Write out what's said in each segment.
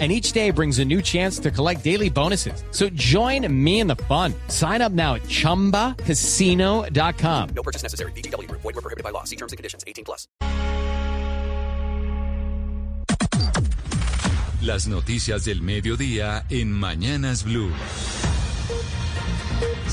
and each day brings a new chance to collect daily bonuses. So join me in the fun. Sign up now at ChumbaCasino.com. No purchase necessary. BGW. Void were prohibited by law. See terms and conditions. 18 plus. Las noticias del mediodía en Mañanas Blue.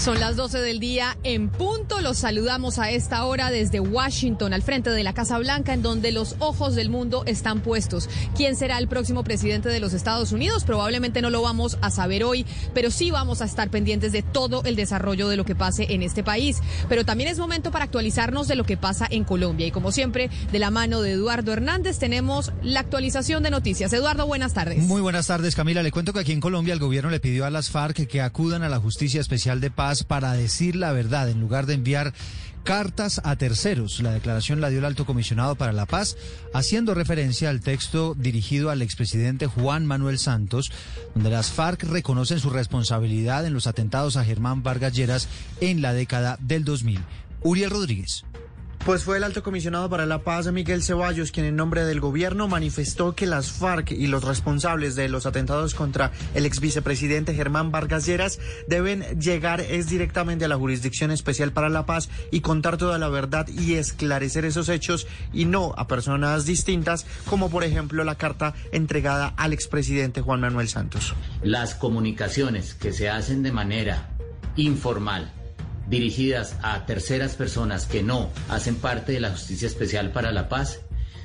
Son las 12 del día en punto. Los saludamos a esta hora desde Washington, al frente de la Casa Blanca, en donde los ojos del mundo están puestos. ¿Quién será el próximo presidente de los Estados Unidos? Probablemente no lo vamos a saber hoy, pero sí vamos a estar pendientes de todo el desarrollo de lo que pase en este país. Pero también es momento para actualizarnos de lo que pasa en Colombia. Y como siempre, de la mano de Eduardo Hernández, tenemos la actualización de noticias. Eduardo, buenas tardes. Muy buenas tardes, Camila. Le cuento que aquí en Colombia el gobierno le pidió a las FARC que acudan a la Justicia Especial de Paz para decir la verdad en lugar de enviar cartas a terceros. La declaración la dio el alto comisionado para la paz, haciendo referencia al texto dirigido al expresidente Juan Manuel Santos, donde las FARC reconocen su responsabilidad en los atentados a Germán Vargas Lleras en la década del 2000. Uriel Rodríguez. Pues fue el alto comisionado para la paz, Miguel Ceballos, quien en nombre del gobierno manifestó que las FARC y los responsables de los atentados contra el ex vicepresidente Germán Vargas Lleras deben llegar es directamente a la Jurisdicción Especial para la Paz y contar toda la verdad y esclarecer esos hechos y no a personas distintas, como por ejemplo la carta entregada al expresidente Juan Manuel Santos. Las comunicaciones que se hacen de manera informal dirigidas a terceras personas que no hacen parte de la Justicia Especial para la Paz,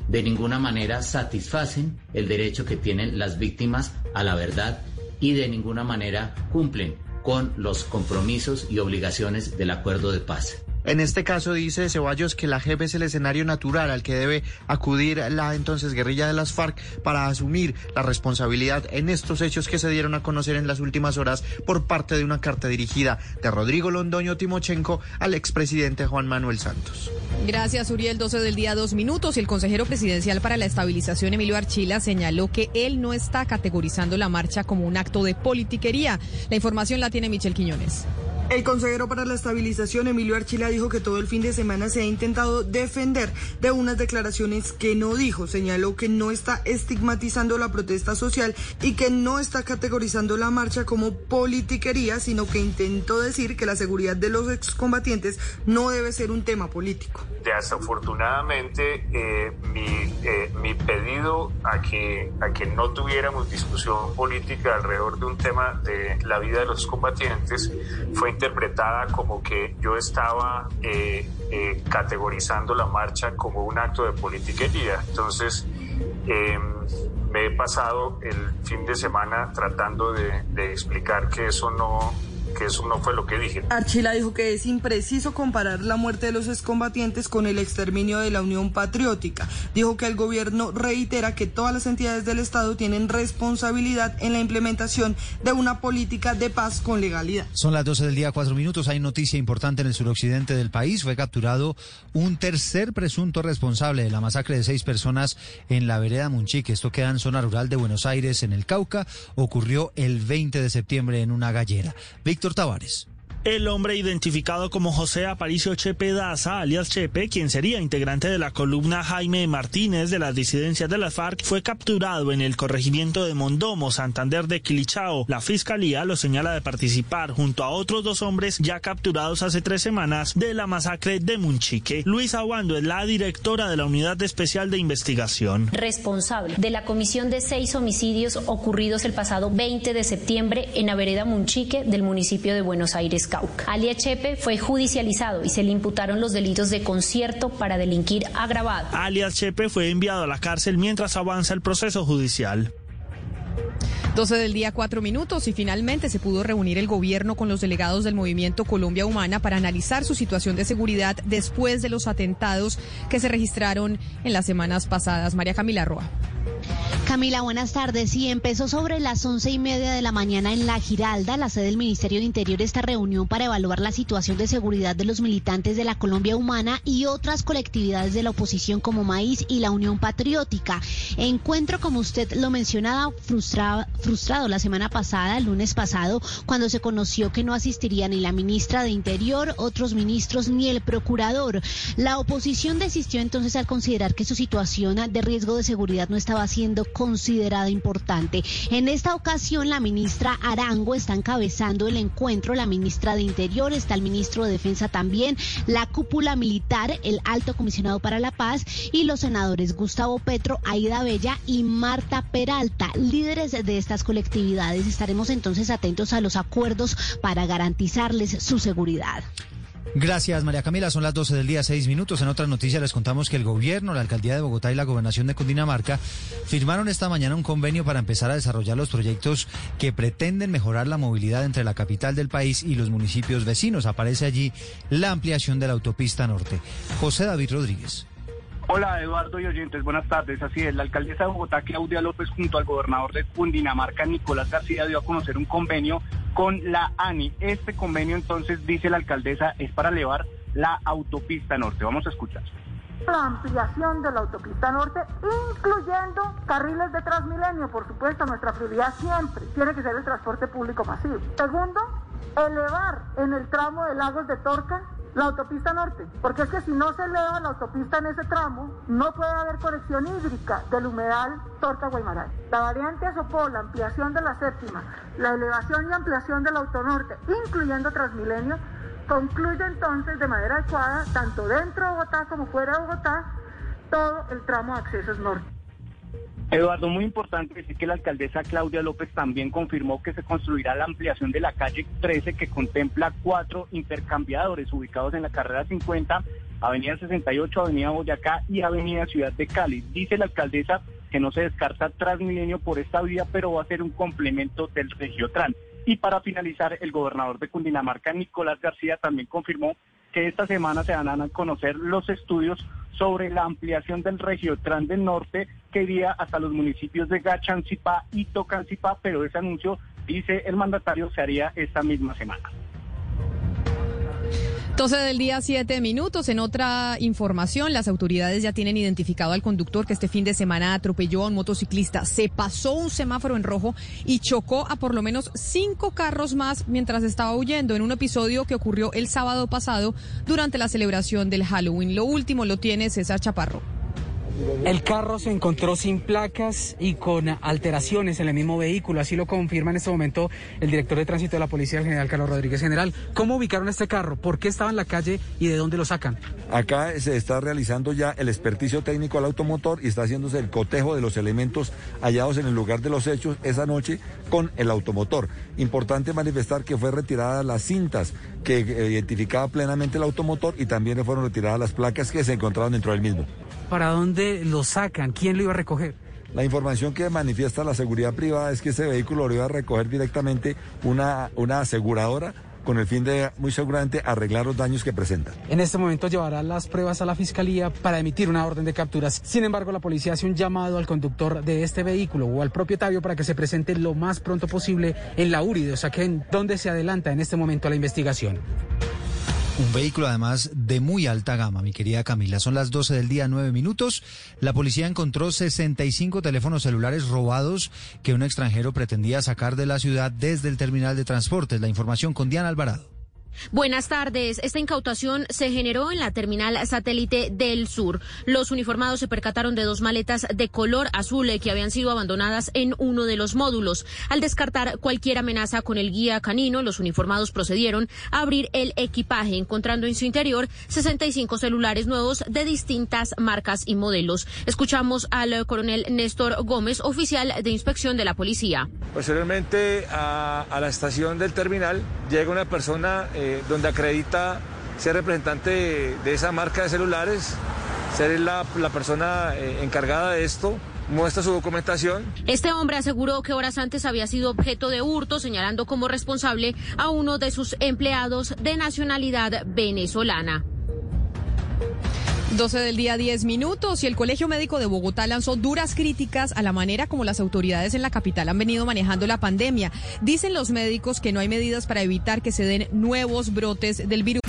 de ninguna manera satisfacen el derecho que tienen las víctimas a la verdad y de ninguna manera cumplen con los compromisos y obligaciones del acuerdo de paz. En este caso dice Ceballos que la JEP es el escenario natural al que debe acudir la entonces guerrilla de las FARC para asumir la responsabilidad en estos hechos que se dieron a conocer en las últimas horas por parte de una carta dirigida de Rodrigo Londoño Timochenko al expresidente Juan Manuel Santos. Gracias, Uriel. 12 del día, dos minutos. El consejero presidencial para la estabilización, Emilio Archila, señaló que él no está categorizando la marcha como un acto de politiquería. La información la tiene Michel Quiñones. El consejero para la estabilización, Emilio Archila, dijo que todo el fin de semana se ha intentado defender de unas declaraciones que no dijo. Señaló que no está estigmatizando la protesta social y que no está categorizando la marcha como politiquería, sino que intentó decir que la seguridad de los excombatientes no debe ser un tema político. Desafortunadamente, eh, mi, eh, mi, pedido a que, a que no tuviéramos discusión política alrededor de un tema de la vida de los combatientes fue interpretada como que yo estaba eh, eh, categorizando la marcha como un acto de politiquería. Entonces, eh, me he pasado el fin de semana tratando de explicar que eso no, que eso no fue lo que dije. Archila dijo que es impreciso comparar la muerte de los excombatientes con el exterminio de la Unión Patriótica. Dijo que el gobierno reitera que todas las entidades del Estado tienen responsabilidad en la implementación de una política de paz con legalidad. Son las 12 del día, cuatro minutos. Hay noticia importante en el suroccidente del país. Fue capturado un tercer presunto responsable de la masacre de seis personas en la vereda Munchique. Esto queda en zona rural de Buenos Aires, en el Cauca. Ocurrió el 20 de septiembre en una gallera. Víctor Tavares. El hombre identificado como José Aparicio Chepe Daza, alias Chepe, quien sería integrante de la columna Jaime Martínez de las disidencias de las FARC, fue capturado en el corregimiento de Mondomo, Santander de Quilichao. La fiscalía lo señala de participar junto a otros dos hombres ya capturados hace tres semanas de la masacre de Munchique. Luisa Aguando es la directora de la Unidad Especial de Investigación. Responsable de la comisión de seis homicidios ocurridos el pasado 20 de septiembre en la vereda Munchique del municipio de Buenos Aires. Alia Chepe fue judicializado y se le imputaron los delitos de concierto para delinquir agravado. Alias Chepe fue enviado a la cárcel mientras avanza el proceso judicial. 12 del día, cuatro minutos y finalmente se pudo reunir el gobierno con los delegados del movimiento Colombia Humana para analizar su situación de seguridad después de los atentados que se registraron en las semanas pasadas. María Camila Roa. Camila, buenas tardes. Sí, empezó sobre las once y media de la mañana en La Giralda, la sede del Ministerio de Interior, esta reunión para evaluar la situación de seguridad de los militantes de la Colombia Humana y otras colectividades de la oposición como Maíz y la Unión Patriótica. Encuentro, como usted lo mencionaba, frustrado, frustrado la semana pasada, el lunes pasado, cuando se conoció que no asistiría ni la ministra de Interior, otros ministros ni el procurador. La oposición desistió entonces al considerar que su situación de riesgo de seguridad no estaba siendo considerada importante. En esta ocasión, la ministra Arango está encabezando el encuentro, la ministra de Interior, está el ministro de Defensa también, la cúpula militar, el alto comisionado para la paz y los senadores Gustavo Petro, Aida Bella y Marta Peralta, líderes de estas colectividades. Estaremos entonces atentos a los acuerdos para garantizarles su seguridad. Gracias, María Camila. Son las 12 del día, 6 minutos. En otras noticias les contamos que el gobierno, la alcaldía de Bogotá y la gobernación de Cundinamarca firmaron esta mañana un convenio para empezar a desarrollar los proyectos que pretenden mejorar la movilidad entre la capital del país y los municipios vecinos. Aparece allí la ampliación de la autopista norte. José David Rodríguez. Hola Eduardo y oyentes, buenas tardes. Así es, la alcaldesa de Bogotá, Claudia López, junto al gobernador de Cundinamarca, Nicolás García, dio a conocer un convenio con la ANI. Este convenio, entonces, dice la alcaldesa, es para elevar la autopista norte. Vamos a escuchar. La ampliación de la autopista norte, incluyendo carriles de Transmilenio, por supuesto, nuestra prioridad siempre tiene que ser el transporte público masivo. Segundo, elevar en el tramo de Lagos de Torca la autopista norte, porque es que si no se eleva la autopista en ese tramo, no puede haber conexión hídrica del humedal Torca-Guaymaray. La variante Sopó, la ampliación de la séptima, la elevación y ampliación del autonorte, incluyendo Transmilenio, concluye entonces de manera adecuada, tanto dentro de Bogotá como fuera de Bogotá, todo el tramo de accesos norte. Eduardo, muy importante decir que la alcaldesa Claudia López también confirmó que se construirá la ampliación de la calle 13 que contempla cuatro intercambiadores ubicados en la carrera 50, Avenida 68, Avenida Boyacá y Avenida Ciudad de Cali. Dice la alcaldesa que no se descarta Transmilenio por esta vía, pero va a ser un complemento del Regiotran. Y para finalizar, el gobernador de Cundinamarca, Nicolás García, también confirmó que esta semana se van a conocer los estudios sobre la ampliación del Regiotran del Norte que iría hasta los municipios de Gachancipá y Tocancipá, pero ese anuncio, dice el mandatario, se haría esta misma semana. 12 del día, 7 minutos. En otra información, las autoridades ya tienen identificado al conductor que este fin de semana atropelló a un motociclista. Se pasó un semáforo en rojo y chocó a por lo menos cinco carros más mientras estaba huyendo en un episodio que ocurrió el sábado pasado durante la celebración del Halloween. Lo último lo tiene César Chaparro. El carro se encontró sin placas y con alteraciones en el mismo vehículo, así lo confirma en este momento el director de tránsito de la policía, el general Carlos Rodríguez. General, ¿cómo ubicaron este carro? ¿Por qué estaba en la calle y de dónde lo sacan? Acá se está realizando ya el experticio técnico al automotor y está haciéndose el cotejo de los elementos hallados en el lugar de los hechos esa noche con el automotor. Importante manifestar que fue retirada las cintas que identificaba plenamente el automotor y también fueron retiradas las placas que se encontraban dentro del mismo. ¿Para dónde lo sacan? ¿Quién lo iba a recoger? La información que manifiesta la seguridad privada es que ese vehículo lo iba a recoger directamente una, una aseguradora con el fin de, muy seguramente, arreglar los daños que presenta. En este momento llevará las pruebas a la fiscalía para emitir una orden de capturas. Sin embargo, la policía hace un llamado al conductor de este vehículo o al propietario para que se presente lo más pronto posible en la URI o sea, que en donde se adelanta en este momento la investigación. Un vehículo además de muy alta gama, mi querida Camila. Son las 12 del día, 9 minutos. La policía encontró 65 teléfonos celulares robados que un extranjero pretendía sacar de la ciudad desde el terminal de transportes. La información con Diana Alvarado. Buenas tardes. Esta incautación se generó en la terminal satélite del sur. Los uniformados se percataron de dos maletas de color azul que habían sido abandonadas en uno de los módulos. Al descartar cualquier amenaza con el guía canino, los uniformados procedieron a abrir el equipaje, encontrando en su interior 65 celulares nuevos de distintas marcas y modelos. Escuchamos al coronel Néstor Gómez, oficial de inspección de la policía. Posteriormente a, la estación del terminal llega una persona eh, donde acredita ser representante de, esa marca de celulares, ser la, la persona eh, encargada de esto muestra su documentación. Este hombre aseguró que horas antes había sido objeto de hurto, señalando como responsable a uno de sus empleados de nacionalidad venezolana. 12 del día, 10 minutos, y el Colegio Médico de Bogotá lanzó duras críticas a la manera como las autoridades en la capital han venido manejando la pandemia. Dicen los médicos que no hay medidas para evitar que se den nuevos brotes del virus.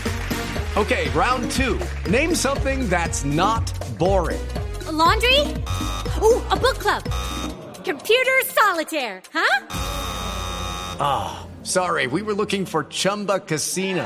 Okay, round two. Name something that's not boring. A laundry? Ooh, a book club. Computer solitaire, huh? Ah, oh, sorry, we were looking for Chumba Casino.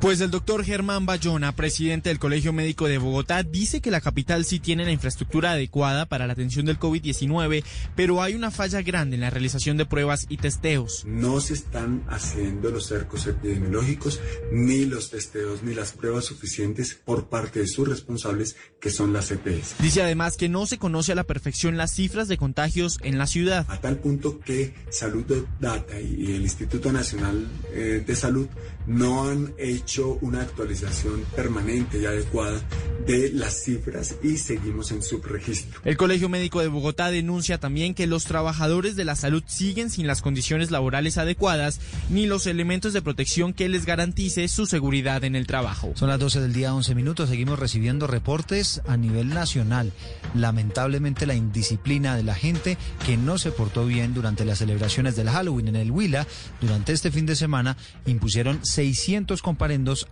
Pues el doctor Germán Bayona, presidente del Colegio Médico de Bogotá, dice que la capital sí tiene la infraestructura adecuada para la atención del COVID-19, pero hay una falla grande en la realización de pruebas y testeos. No se están haciendo los cercos epidemiológicos, ni los testeos, ni las pruebas suficientes por parte de sus responsables, que son las EPS. Dice además que no se conoce a la perfección las cifras de contagios en la ciudad. A tal punto que Salud Data y el Instituto Nacional eh, de Salud no han hecho una actualización permanente y adecuada de las cifras y seguimos en subregistro. El Colegio Médico de Bogotá denuncia también que los trabajadores de la salud siguen sin las condiciones laborales adecuadas ni los elementos de protección que les garantice su seguridad en el trabajo. Son las 12 del día, 11 minutos. Seguimos recibiendo reportes a nivel nacional. Lamentablemente la indisciplina de la gente que no se portó bien durante las celebraciones del Halloween en el Huila durante este fin de semana impusieron 600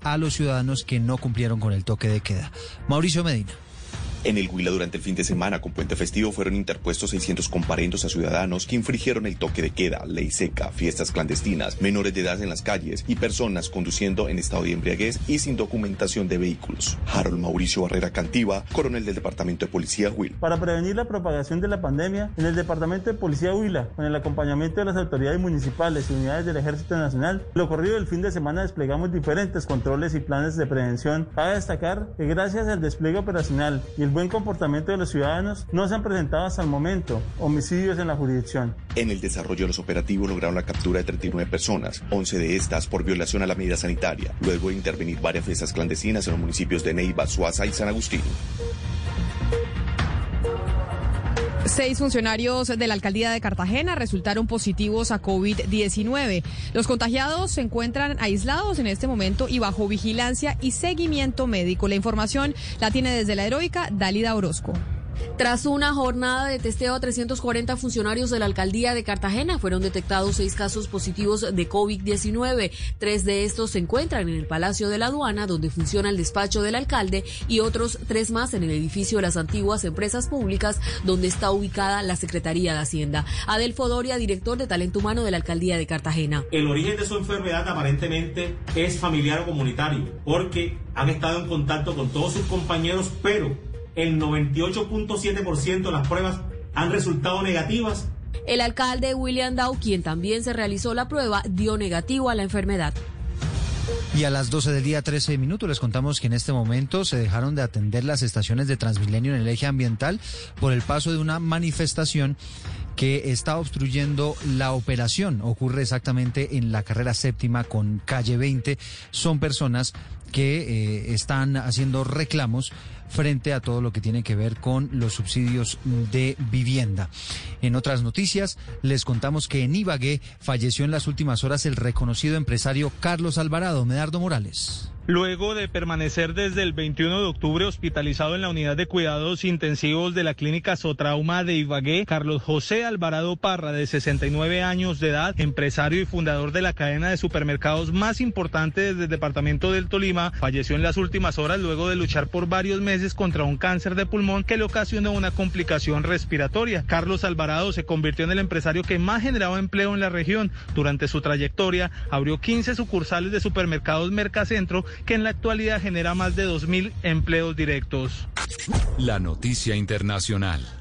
a los ciudadanos que no cumplieron con el toque de queda. Mauricio Medina. En el Huila durante el fin de semana con puente festivo fueron interpuestos 600 comparendos a ciudadanos que infringieron el toque de queda, ley seca, fiestas clandestinas, menores de edad en las calles y personas conduciendo en estado de embriaguez y sin documentación de vehículos. Harold Mauricio Barrera Cantiva, coronel del Departamento de Policía Huila. Para prevenir la propagación de la pandemia, en el Departamento de Policía Huila, con el acompañamiento de las autoridades municipales y unidades del Ejército Nacional, lo corrido del fin de semana desplegamos diferentes controles y planes de prevención. Cabe destacar que gracias al despliegue operacional y el buen comportamiento de los ciudadanos, no se han presentado hasta el momento homicidios en la jurisdicción. En el desarrollo de los operativos lograron la captura de 39 personas, 11 de estas por violación a la medida sanitaria, luego de intervenir varias fiestas clandestinas en los municipios de Neiva, Suaza y San Agustín. Seis funcionarios de la alcaldía de Cartagena resultaron positivos a COVID-19. Los contagiados se encuentran aislados en este momento y bajo vigilancia y seguimiento médico. La información la tiene desde la heroica Dalida Orozco. Tras una jornada de testeo a 340 funcionarios de la alcaldía de Cartagena, fueron detectados seis casos positivos de COVID-19. Tres de estos se encuentran en el Palacio de la Aduana, donde funciona el despacho del alcalde, y otros tres más en el edificio de las antiguas empresas públicas, donde está ubicada la Secretaría de Hacienda. Adelfo Doria, director de talento humano de la alcaldía de Cartagena. El origen de su enfermedad aparentemente es familiar o comunitario, porque han estado en contacto con todos sus compañeros, pero el 98.7% de las pruebas han resultado negativas. El alcalde William Dow, quien también se realizó la prueba, dio negativo a la enfermedad. Y a las 12 del día 13 minutos les contamos que en este momento se dejaron de atender las estaciones de Transmilenio en el eje ambiental por el paso de una manifestación que está obstruyendo la operación. Ocurre exactamente en la carrera séptima con calle 20. Son personas que eh, están haciendo reclamos frente a todo lo que tiene que ver con los subsidios de vivienda. En otras noticias, les contamos que en Ibagué falleció en las últimas horas el reconocido empresario Carlos Alvarado, Medardo Morales. Luego de permanecer desde el 21 de octubre hospitalizado en la unidad de cuidados intensivos de la clínica Sotrauma de Ibagué, Carlos José Alvarado Parra, de 69 años de edad, empresario y fundador de la cadena de supermercados más importante del departamento del Tolima, falleció en las últimas horas luego de luchar por varios meses contra un cáncer de pulmón que le ocasionó una complicación respiratoria. Carlos Alvarado se convirtió en el empresario que más generaba empleo en la región. Durante su trayectoria abrió 15 sucursales de supermercados Mercacentro que en la actualidad genera más de 2.000 empleos directos. La noticia internacional.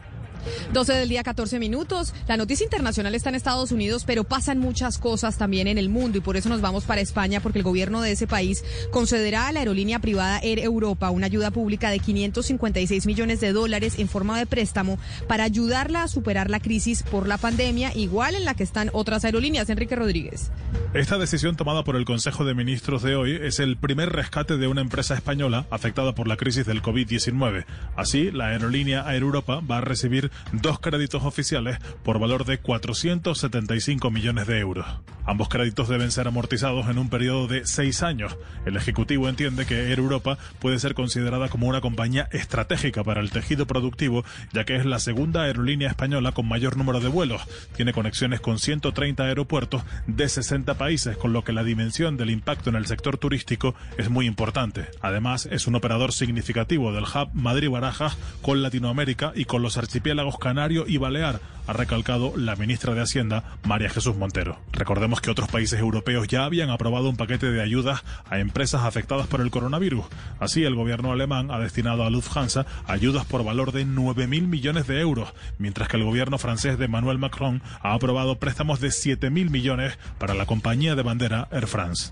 12 del día, 14 minutos. La noticia internacional está en Estados Unidos, pero pasan muchas cosas también en el mundo y por eso nos vamos para España, porque el gobierno de ese país concederá a la aerolínea privada Air Europa una ayuda pública de 556 millones de dólares en forma de préstamo para ayudarla a superar la crisis por la pandemia, igual en la que están otras aerolíneas. Enrique Rodríguez. Esta decisión tomada por el Consejo de Ministros de hoy es el primer rescate de una empresa española afectada por la crisis del COVID-19. Así, la aerolínea Air Europa va a recibir dos créditos oficiales por valor de 475 millones de euros. Ambos créditos deben ser amortizados en un periodo de seis años. El Ejecutivo entiende que Air Europa puede ser considerada como una compañía estratégica para el tejido productivo, ya que es la segunda aerolínea española con mayor número de vuelos. Tiene conexiones con 130 aeropuertos de 60 países, con lo que la dimensión del impacto en el sector turístico es muy importante. Además, es un operador significativo del hub Madrid-Barajas con Latinoamérica y con los archipiélagos Canario y Balear, ha recalcado la ministra de Hacienda, María Jesús Montero. Recordemos que otros países europeos ya habían aprobado un paquete de ayudas a empresas afectadas por el coronavirus. Así, el gobierno alemán ha destinado a Lufthansa ayudas por valor de 9.000 millones de euros, mientras que el gobierno francés de Emmanuel Macron ha aprobado préstamos de 7.000 millones para la compañía de bandera Air France.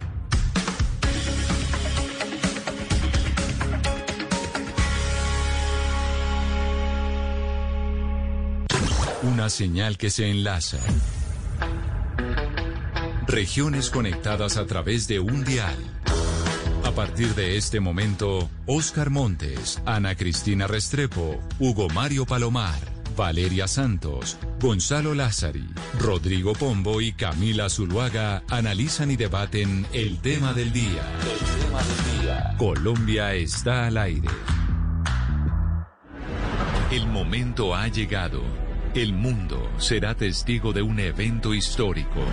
Una señal que se enlaza. Regiones conectadas a través de un dial. A partir de este momento, Oscar Montes, Ana Cristina Restrepo, Hugo Mario Palomar, Valeria Santos, Gonzalo Lázari, Rodrigo Pombo y Camila Zuluaga analizan y debaten el tema del día. El tema del día. Colombia está al aire. El momento ha llegado. El mundo será testigo de un evento histórico.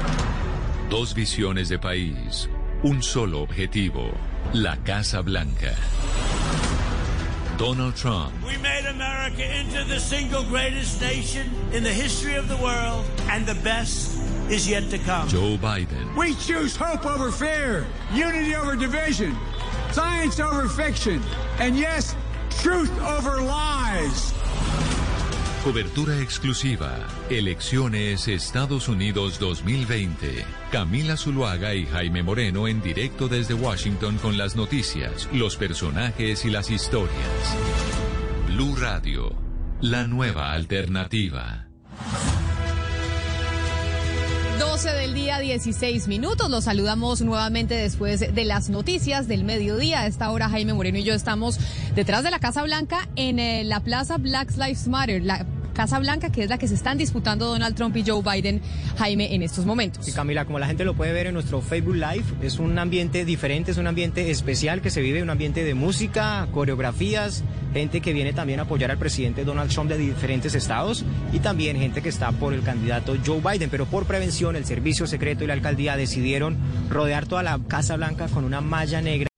Dos visiones de país, un solo objetivo, la Casa Blanca. Donald Trump, We made America into the single greatest nation in the history of the world, and the best is yet to come. Joe Biden, We choose hope over fear, unity over division, science over fiction, and yes, truth over lies. Cobertura exclusiva, Elecciones Estados Unidos 2020. Camila Zuluaga y Jaime Moreno en directo desde Washington con las noticias, los personajes y las historias. Blue Radio, la nueva alternativa. 12 del día, 16 minutos. Los saludamos nuevamente después de las noticias del mediodía. A esta hora, Jaime Moreno y yo estamos detrás de la Casa Blanca en eh, la plaza Black Lives Matter. La Casa Blanca, que es la que se están disputando Donald Trump y Joe Biden, Jaime, en estos momentos. Sí, Camila, como la gente lo puede ver en nuestro Facebook Live, es un ambiente diferente, es un ambiente especial que se vive, un ambiente de música, coreografías, gente que viene también a apoyar al presidente Donald Trump de diferentes estados y también gente que está por el candidato Joe Biden. Pero por prevención, el servicio secreto y la alcaldía decidieron rodear toda la Casa Blanca con una malla negra.